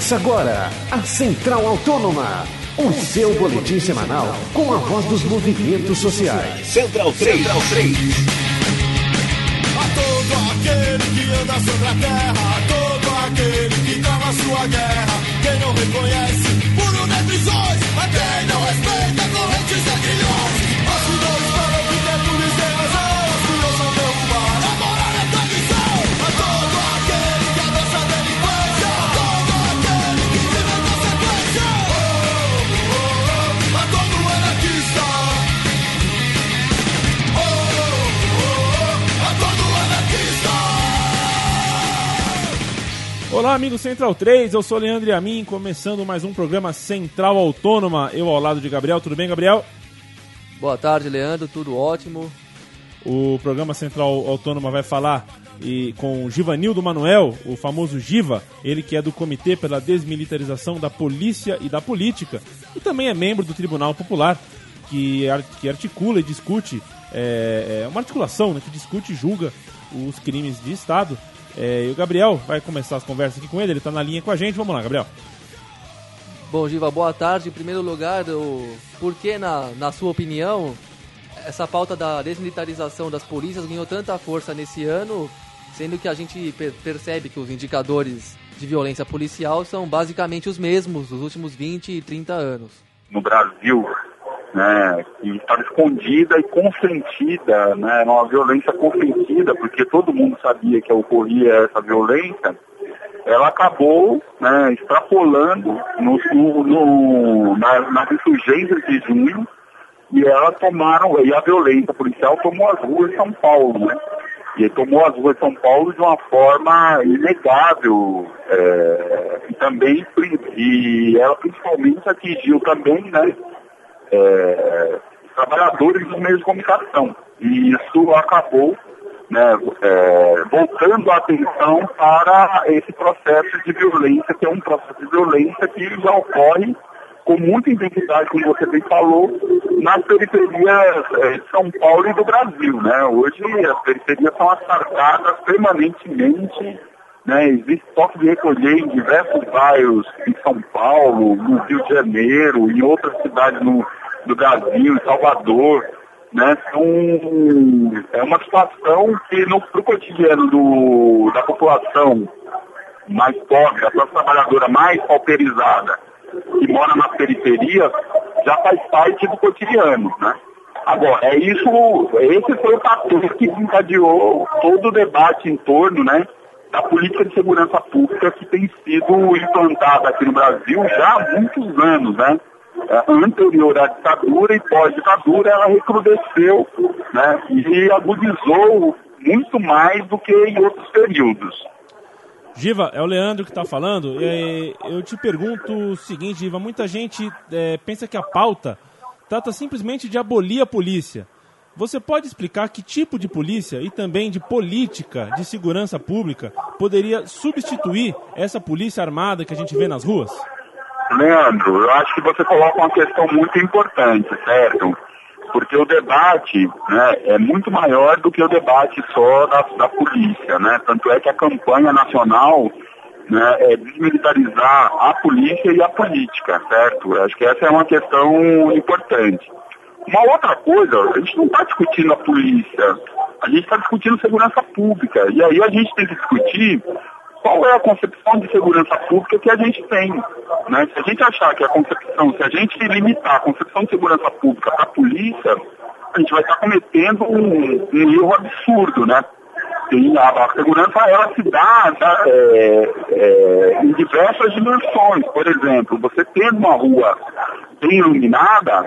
Começa agora a Central Autônoma, o seu boletim semanal com a voz dos movimentos sociais. Central 3. Central 3. A todo aquele que anda sobre a terra, a todo aquele que trava sua guerra, quem não reconhece Olá, amigos Central 3, eu sou Leandro Amin, começando mais um programa Central Autônoma. Eu ao lado de Gabriel, tudo bem, Gabriel? Boa tarde, Leandro, tudo ótimo. O programa Central Autônoma vai falar e, com o Givanildo Manuel, o famoso Giva, ele que é do Comitê pela Desmilitarização da Polícia e da Política, e também é membro do Tribunal Popular, que, que articula e discute, é, é uma articulação né, que discute e julga os crimes de Estado. É, e o Gabriel vai começar as conversas aqui com ele, ele está na linha com a gente. Vamos lá, Gabriel. Bom, Giva, boa tarde. Em primeiro lugar, o... por que, na, na sua opinião, essa pauta da desmilitarização das polícias ganhou tanta força nesse ano, sendo que a gente per- percebe que os indicadores de violência policial são basicamente os mesmos dos últimos 20 e 30 anos? no Brasil, né, que estava escondida e consentida, né, era uma violência consentida, porque todo mundo sabia que ocorria essa violência, ela acabou né, extrapolando no, no, no, na, nas insurgências de junho e elas tomaram, e a violência policial tomou as ruas de São Paulo, né? E tomou as ruas de São Paulo de uma forma inegável. é, e também, e ela principalmente atingiu também, né? É, trabalhadores dos meios de comunicação. E isso acabou né, é, voltando a atenção para esse processo de violência, que é um processo de violência que já ocorre com muita intensidade, como você bem falou, nas periferias é, de São Paulo e do Brasil. Né? Hoje as periferias são assaltadas permanentemente né, existe toque de recolher em diversos bairros em São Paulo, no Rio de Janeiro, em outras cidades no, do Brasil, Salvador. Né, são, é uma situação que no pro cotidiano do, da população mais pobre, a classe trabalhadora mais pauperizada, que mora nas periferias, já faz parte do cotidiano. Né? Agora, é isso, esse foi o fator que desencadeou todo o debate em torno né, da política de segurança pública que tem sido implantada aqui no Brasil já há muitos anos, né? Anterior à ditadura e pós-ditadura, ela recrudesceu né, e agudizou muito mais do que em outros períodos. Giva, é o Leandro que está falando. Eu te pergunto o seguinte, Giva, muita gente é, pensa que a pauta trata simplesmente de abolir a polícia. Você pode explicar que tipo de polícia e também de política de segurança pública poderia substituir essa polícia armada que a gente vê nas ruas? Leandro, eu acho que você coloca uma questão muito importante, certo? Porque o debate né, é muito maior do que o debate só da, da polícia, né? Tanto é que a campanha nacional né, é desmilitarizar a polícia e a política, certo? Eu acho que essa é uma questão importante. Uma outra coisa, a gente não está discutindo a polícia, a gente está discutindo segurança pública. E aí a gente tem que discutir qual é a concepção de segurança pública que a gente tem. Né? Se a gente achar que a concepção, se a gente limitar a concepção de segurança pública para a polícia, a gente vai estar cometendo um, um erro absurdo, né? A, a segurança ela se dá né, é, é, em diversas dimensões. Por exemplo, você tendo uma rua bem iluminada,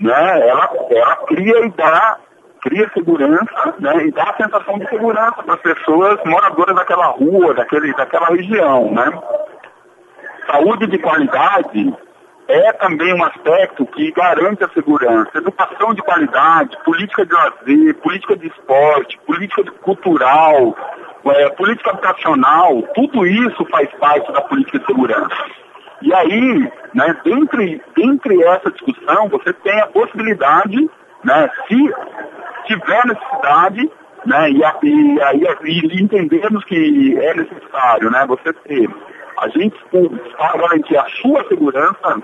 né, ela, ela cria e dá cria segurança né, e dá a sensação de segurança para as pessoas moradoras daquela rua, daquele, daquela região. Né? Saúde de qualidade é também um aspecto que garante a segurança. Educação de qualidade, política de lazer, política de esporte, política cultural, é, política habitacional, tudo isso faz parte da política de segurança. E aí, né, dentre, dentre essa discussão, você tem a possibilidade, né, se tiver necessidade, né, e, aí e entendermos que é necessário, né, você ter agentes públicos para garantir a sua segurança,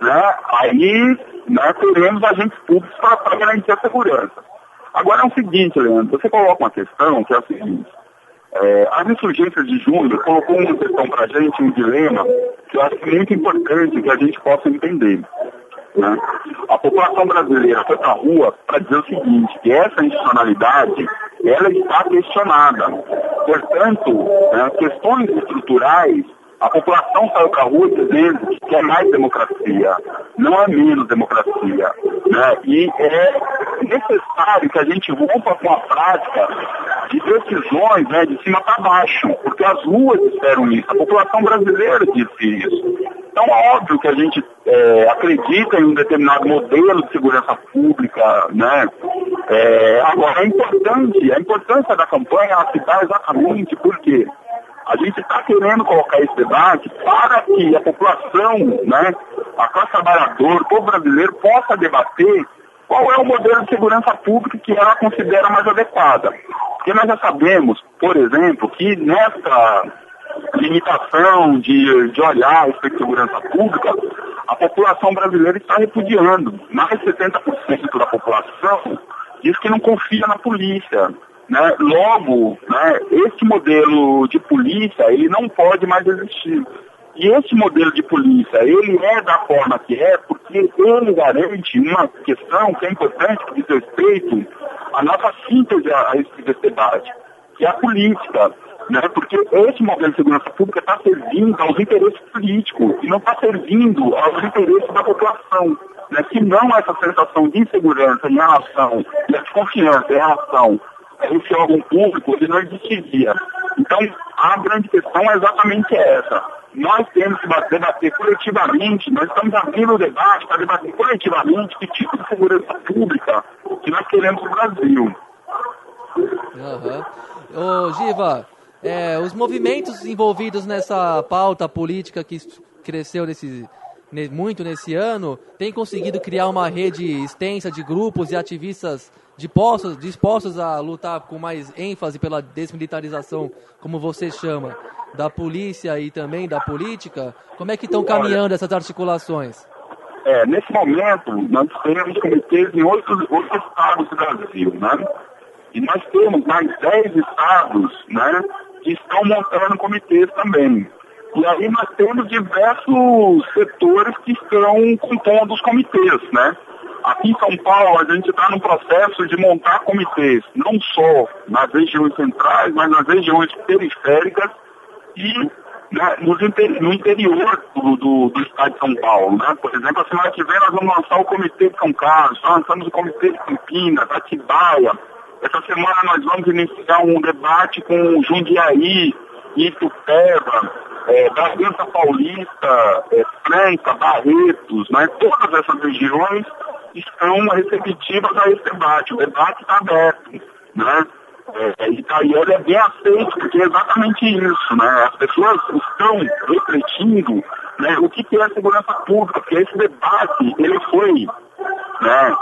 né, aí né, teremos agentes públicos para garantir a segurança. Agora é o seguinte, Leandro, você coloca uma questão que é a seguinte. É, as insurgências de junho colocou uma questão para a gente, um dilema, que eu acho muito importante que a gente possa entender. Né? A população brasileira foi para a rua para dizer o seguinte, que essa institucionalidade ela está questionada. Portanto, né, questões estruturais a população saiu para a rua dizendo que quer mais democracia, não é menos democracia. Né? E é necessário que a gente rompa com a prática de decisões né, de cima para baixo, porque as ruas disseram isso, a população brasileira disse isso. Então, é óbvio que a gente é, acredita em um determinado modelo de segurança pública, né? É, agora, é importante, a importância da campanha ela se dá exatamente porque a gente está querendo colocar esse debate para que a população, né, a classe trabalhadora, o povo brasileiro possa debater qual é o modelo de segurança pública que ela considera mais adequada. Porque nós já sabemos, por exemplo, que nessa limitação de, de olhar respeito segurança pública, a população brasileira está repudiando. Mais de 70% da população diz que não confia na polícia. Né? Logo, né, esse modelo de polícia ele não pode mais existir. E esse modelo de polícia, ele é da forma que é, porque ele garante uma questão que é importante que diz respeito à nossa síntese a, esse debate, que é a política. Né? Porque esse modelo de segurança pública está servindo aos interesses políticos e não está servindo aos interesses da população. Né? Se não essa sensação de insegurança em relação, e a desconfiança em relação esse órgão público ele não existiria. Então, a grande questão é exatamente essa. Nós temos que debater coletivamente, nós estamos abrindo o debate para debater coletivamente que tipo de segurança pública que nós queremos no Brasil. Uhum. Ô, Giva, é, os movimentos envolvidos nessa pauta política que cresceu nesse, muito nesse ano, têm conseguido criar uma rede extensa de grupos e ativistas dispostos, dispostos a lutar com mais ênfase pela desmilitarização, como você chama, da polícia e também da política, como é que estão caminhando essas articulações? É, nesse momento, nós temos comitês em outros, outros estados do Brasil, né? E nós temos mais 10 estados, né, estão montando comitês também. E aí nós temos diversos setores que estão compondo os comitês, né? Aqui em São Paulo, a gente está no processo de montar comitês, não só nas regiões centrais, mas nas regiões periféricas e né, no interior do, do, do, estado de São Paulo. Né? Por exemplo, a semana que vem nós vamos lançar o Comitê de São Carlos, lançamos o Comitê de Campinas, Atibaia. Essa semana nós vamos iniciar um debate com Jundiaí, Itupeva, é, Bragança Paulista, é, Franca, Barretos, né? todas essas regiões estão receptivas a esse debate. O debate está aberto, né? É, e daí ele é bem aceito, porque é exatamente isso, né? As pessoas estão refletindo né, o que, que é segurança pública, porque esse debate, ele foi, né,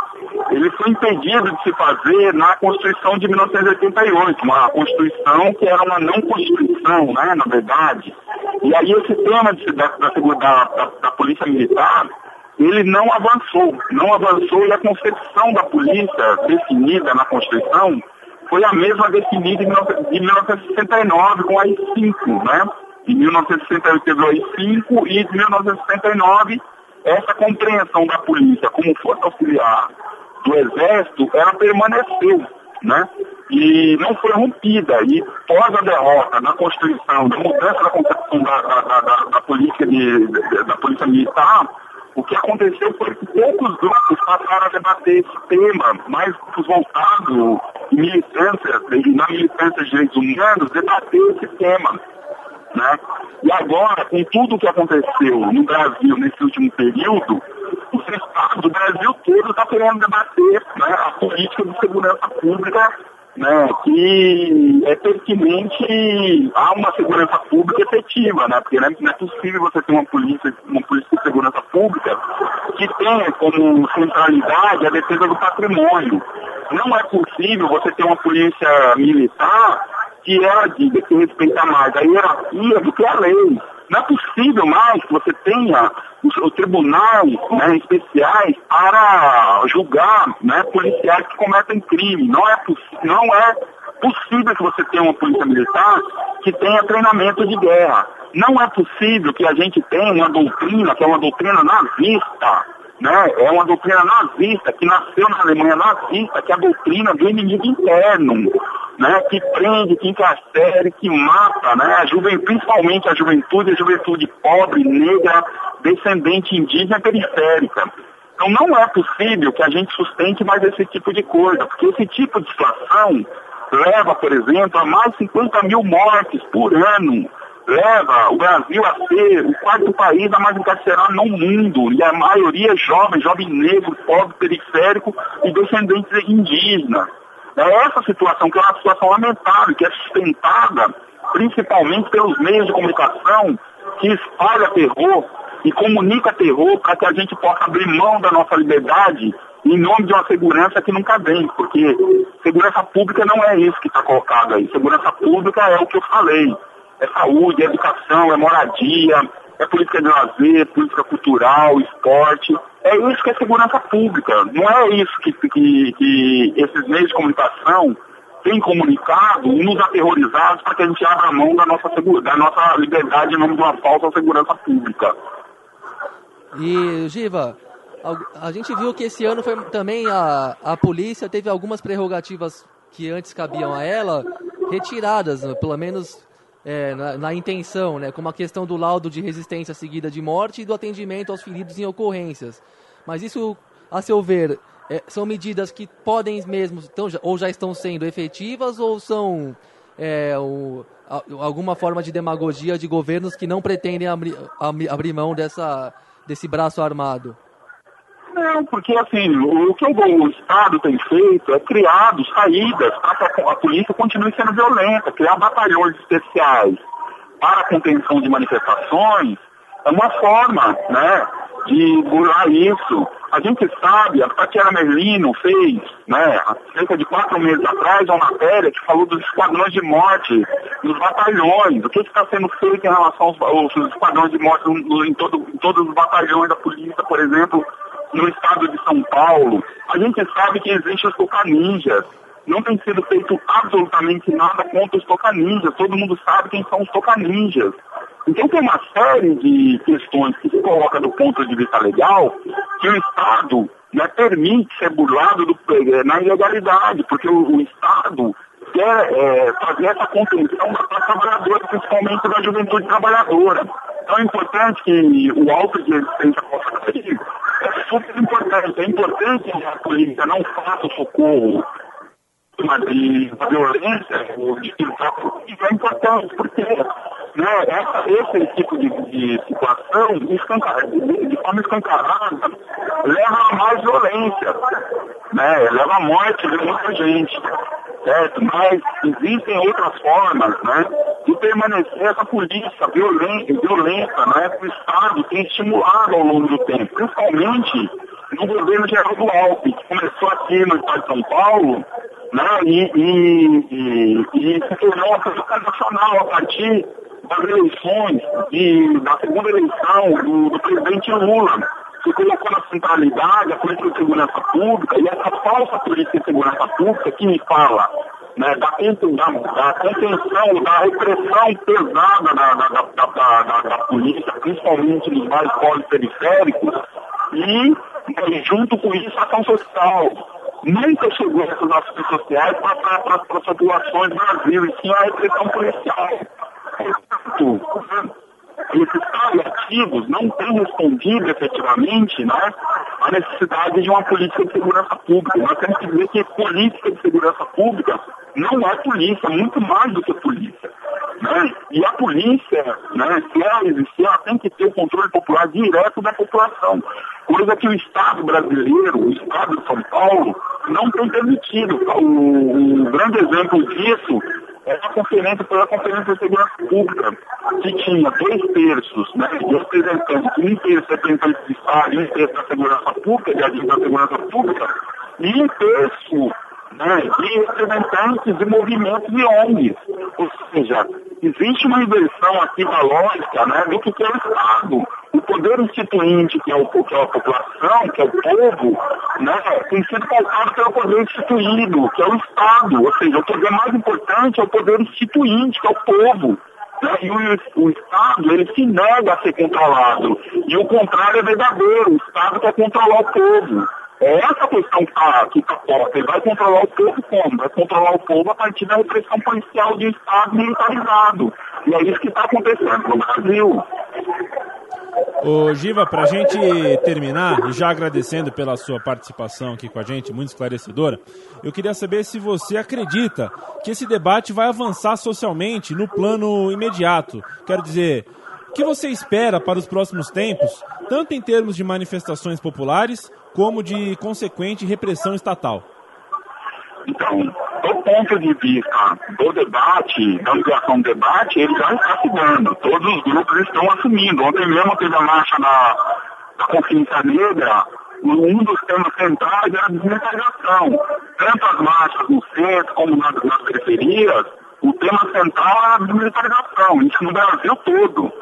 ele foi impedido de se fazer na Constituição de 1988, uma Constituição que era uma não Constituição, né, na verdade. E aí esse tema de, da, da, da, Polícia Militar, ele não avançou, não avançou e a concepção da polícia definida na Constituição foi a mesma definida em 1969 com a I5, né? Em 1968 teve a I5 e em 1969 essa compreensão da polícia como força auxiliar do exército, ela permaneceu, né? E não foi rompida. E pós a derrota na Constituição, da mudança da concepção da, da, da, da polícia, de, da polícia militar, o que aconteceu foi que poucos grupos passaram a debater esse tema, mais grupos voltados em militância, na militância de direitos humanos, debater esse tema. Né? E agora, com tudo o que aconteceu no Brasil nesse último período, do Brasil todo estão tá querendo debater né, a política de segurança pública né, que é pertinente a uma segurança pública efetiva, né, porque não é possível você ter uma polícia, uma polícia de segurança pública que tenha como centralidade a defesa do patrimônio. Não é possível você ter uma polícia militar que ela diga que respeita mais a hierarquia do que a lei. Não é possível mais que você tenha os, os tribunais né, especiais para julgar né, policiais que cometem crime. Não é, não é possível que você tenha uma polícia militar que tenha treinamento de guerra. Não é possível que a gente tenha uma doutrina, que é uma doutrina nazista, né? É uma doutrina nazista, que nasceu na Alemanha nazista, que é a doutrina do inimigo interno, né? Que prende, que encarcere, que mata, né? A juventude, principalmente a juventude, a juventude pobre, negra, descendente indígena periférica. Então não é possível que a gente sustente mais esse tipo de coisa, porque esse tipo de situação leva, por exemplo, a mais de 50 mil mortes por ano leva o Brasil a ser o quarto país a mais encarcerado no mundo, e a maioria é jovem, jovem negro, pobre, periférico e descendentes indígenas. É essa situação, que é uma situação lamentável, que é sustentada principalmente pelos meios de comunicação que espalha terror e comunica terror para que a gente possa abrir mão da nossa liberdade em nome de uma segurança que nunca vem, porque segurança pública não é isso que está colocado aí. Segurança pública é o que eu falei é saúde, é educação, é moradia, é política de lazer, política cultural, esporte. É isso que é segurança pública. Não é isso que, que, que esses meios de comunicação têm comunicado nos aterrorizados para que a gente abra a mão da nossa, da nossa liberdade em nome de uma falsa segurança pública. E, Giva, a gente viu que esse ano foi também a, a polícia teve algumas prerrogativas que antes cabiam a ela retiradas, pelo menos é, na, na, intenção, né, como a questão do laudo de resistência seguida de morte e do atendimento aos feridos em ocorrências. Mas isso, a seu ver, é, são medidas que podem mesmo, tão, ou já estão sendo efetivas, ou são é, o, a, alguma forma de demagogia de governos que não pretendem abri, abrir mão dessa, desse braço armado? Não, porque assim, o que o Estado tem feito é criado saídas para que a polícia continue sendo violenta, criar batalhões especiais para a contenção de manifestações é uma forma, né, de burlar isso. A gente sabe, a Tatiana Merlino fez, né, cerca de quatro meses atrás, uma matéria que falou dos esquadrões de morte nos batalhões, o que está sendo feito em relação aos, aos esquadrões de morte em, todo, em todos os batalhões da polícia, por exemplo, no estado de São Paulo, a gente sabe que existem os tocaninjas. Não tem sido feito absolutamente nada contra os tocaninjas. Todo mundo sabe quem são os tocaninjas. Então tem uma série de questões que se coloca do ponto de vista legal que o Estado né, permite ser burlado do, eh, na ilegalidade, porque o, o Estado quer é, fazer essa contenção da classe trabalhadora, principalmente da juventude trabalhadora. Então é importante que o alto de resistência possa ser é super importante. É importante a polícia não faça o socorro de violência ou de pintar é importante, porque né, essa, esse tipo de, de situação, de, de forma escancarada, leva a mais violência, né, leva à morte de muita gente certo? Mas existem outras formas, né, de permanecer essa polícia violenta, violenta, né, que o Estado tem estimulado ao longo do tempo, principalmente no governo Geraldo Alckmin, começou aqui no Estado de São Paulo, né, e, e, e, e se tornou uma política nacional a partir das eleições, de, da segunda eleição do, do presidente Lula que colocou na centralidade a política de segurança pública e essa falsa política de segurança pública que me fala né, da, da, contenção, da repressão pesada da, da, da, da polícia, principalmente nos vários polos periféricos, e junto com isso a ação social. Nunca chegou essas ações sociais para as populações do Brasil, e sim a repressão policial. Portanto, esses paliativos não têm respondido efetivamente né, à necessidade de uma política de segurança pública. Nós temos que dizer que política de segurança pública não é polícia, muito mais do que polícia. Né? E a polícia, né, se ela existir, ela tem que ter o controle popular direto da população. Coisa que o Estado brasileiro, o Estado de São Paulo, não tem permitido. O, grande exemplo disso é a conferência, foi a Conferência de Segurança Pública, que tinha dois terços né, de representantes, um terço representantes de Estado um terço da segurança pública, de da segurança pública, e um terço né, de representantes de movimentos e ONGs. Ou seja, existe uma inversão aqui da lógica né, do que é o Estado. O poder instituinte, que é, o, que é a população, que é o povo, né, tem sido pautado pelo poder instituído, que é o Estado. Ou seja, o poder mais importante é o poder instituinte, que é o povo. Né, e o, o, Estado, ele se nega a ser controlado. E o contrário é verdadeiro. O Estado quer controlar o povo. É essa questão que está que tá. Ele vai controlar o povo como? Vai controlar o povo a partir da repressão policial de Estado militarizado. E é isso que está acontecendo no Brasil. Ô Giva, para a gente terminar, e já agradecendo pela sua participação aqui com a gente, muito esclarecedora, eu queria saber se você acredita que esse debate vai avançar socialmente no plano imediato. Quero dizer, o que você espera para os próximos tempos, tanto em termos de manifestações populares, como de consequente repressão estatal? Então, do ponto de vista do debate, da ligação do debate, ele já está se dando. Todos os grupos estão assumindo. Ontem mesmo teve a marcha da, da Consciência Negra, um dos temas centrais era a desmilitarização. Tanto as marchas no centro como nas, nas periferias, o tema central é a desmilitarização. Isso no Brasil todo.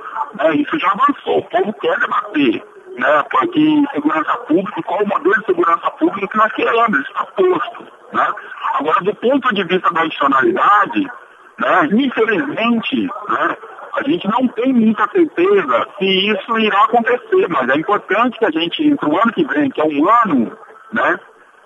É, isso já avançou. O povo quer debater né, porque segurança pública, qual o modelo de segurança pública que nós queremos, está posto. Né? Agora, do ponto de vista da adicionalidade, né, infelizmente, né, a gente não tem muita certeza se isso irá acontecer, mas é importante que a gente, entre o ano que vem, que é um ano né,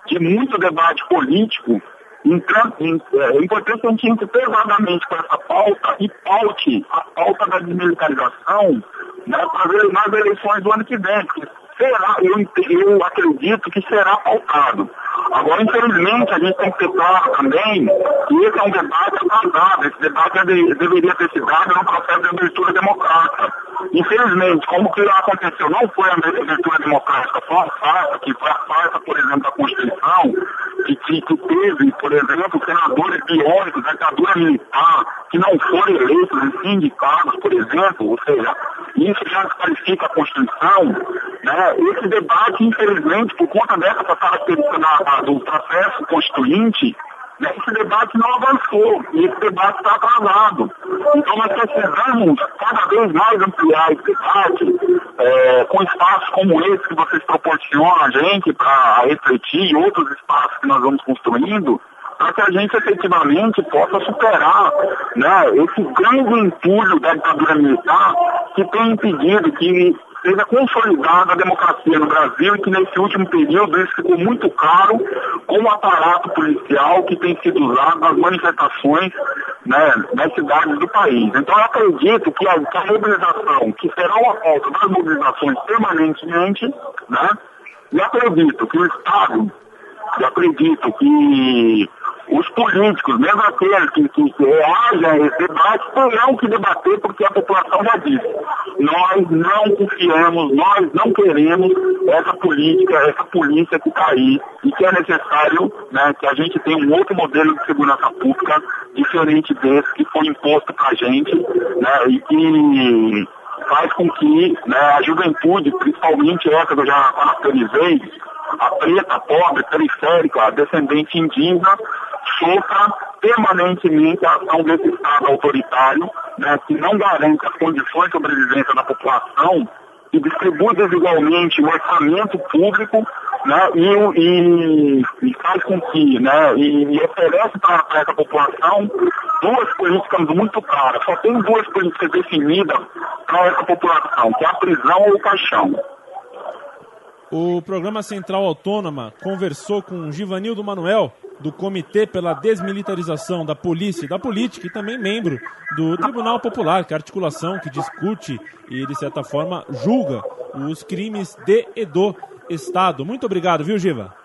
de muito debate político, é importante que a gente entre pesadamente com essa pauta e paute a pauta da desmilitarização né, para nas eleições do ano que vem. Será, eu, eu acredito que será pautado. Agora, infelizmente, a gente tem que claro também que esse é um debate atrasado. Esse debate deveria ter sido dado no processo de abertura democrática. Infelizmente, como que aconteceu, não foi a abertura democrática, foi uma farsa, que foi a farsa, por exemplo, da Constituição, que, que, que teve, por exemplo, senadores biônicos, ditadura militar, que não foram eleitos e indicados, por exemplo, ou seja, isso já desqualifica a Constituição, né? Esse debate, infelizmente, por conta dessa característica do processo constituinte, né, esse debate não avançou e esse debate está atrasado. Então nós precisamos cada vez mais ampliar esse debate é, com espaços como esse que vocês proporcionam a gente para refletir e outros espaços que nós vamos construindo para que a gente efetivamente possa superar né, esse grande entulho da ditadura militar que tem impedido que seja consolidada a democracia no Brasil e que nesse último período isso ficou muito claro com o aparato policial que tem sido usado nas manifestações né, nas cidades do país. Então eu acredito que a, que a mobilização, que será uma pauta das mobilizações permanentemente, né, e acredito que o Estado, e acredito que os políticos, mesmo aqueles que, que, que reagem a esse debate, terão que debater porque a população já disse. Nós não confiamos, nós não queremos essa política, essa polícia que está aí e que é necessário né, que a gente tenha um outro modelo de segurança pública diferente desse que foi imposto para a gente né, e que faz com que né, a juventude, principalmente essa que eu já caracterizei, a preta, a pobre, periférica, a descendente indígena, sofra permanentemente a ação desse Estado autoritário, né, que não garante as condições de sobrevivência da população e distribui desigualmente o orçamento público né, e, e, e, faz com que, né, e, e oferece para essa população duas políticas muito claras. Só tem duas políticas definidas para essa população, que é a prisão ou o caixão. O programa Central Autônoma conversou com Givanildo Manuel, do Comitê pela Desmilitarização da Polícia e da Política, e também membro do Tribunal Popular, que é a articulação que discute e, de certa forma, julga os crimes de e do Estado. Muito obrigado, viu, Giva?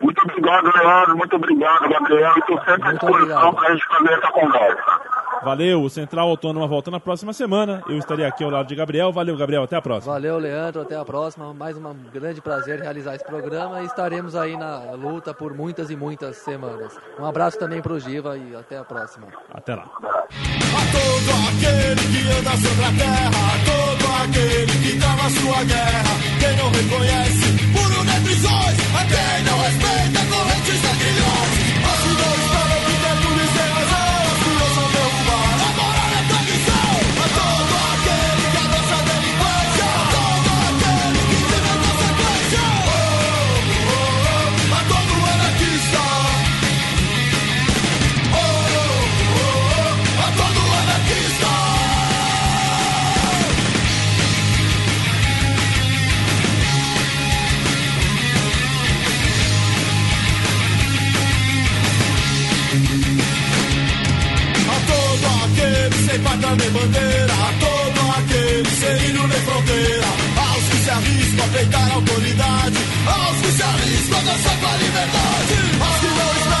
Muito obrigado, Leandro. Muito obrigado, Gabriel. Estou sempre à disposição para a gente fazer essa conversa. Valeu, o Central Autônoma volta na próxima semana. Eu estarei aqui ao lado de Gabriel. Valeu, Gabriel. Até a próxima. Valeu, Leandro. Até a próxima. Mais um grande prazer realizar esse programa e estaremos aí na luta por muitas e muitas semanas. Um abraço também para o Giva e até a próxima. Até lá. A todo aquele que anda sobre a terra, a todo aquele que trava sua guerra, Para vai trazer bandeira a todo aquele serino de fronteira. Aos que se arriscam a peitar a autoridade, aos que se arriscam a dançar com a liberdade, aos que não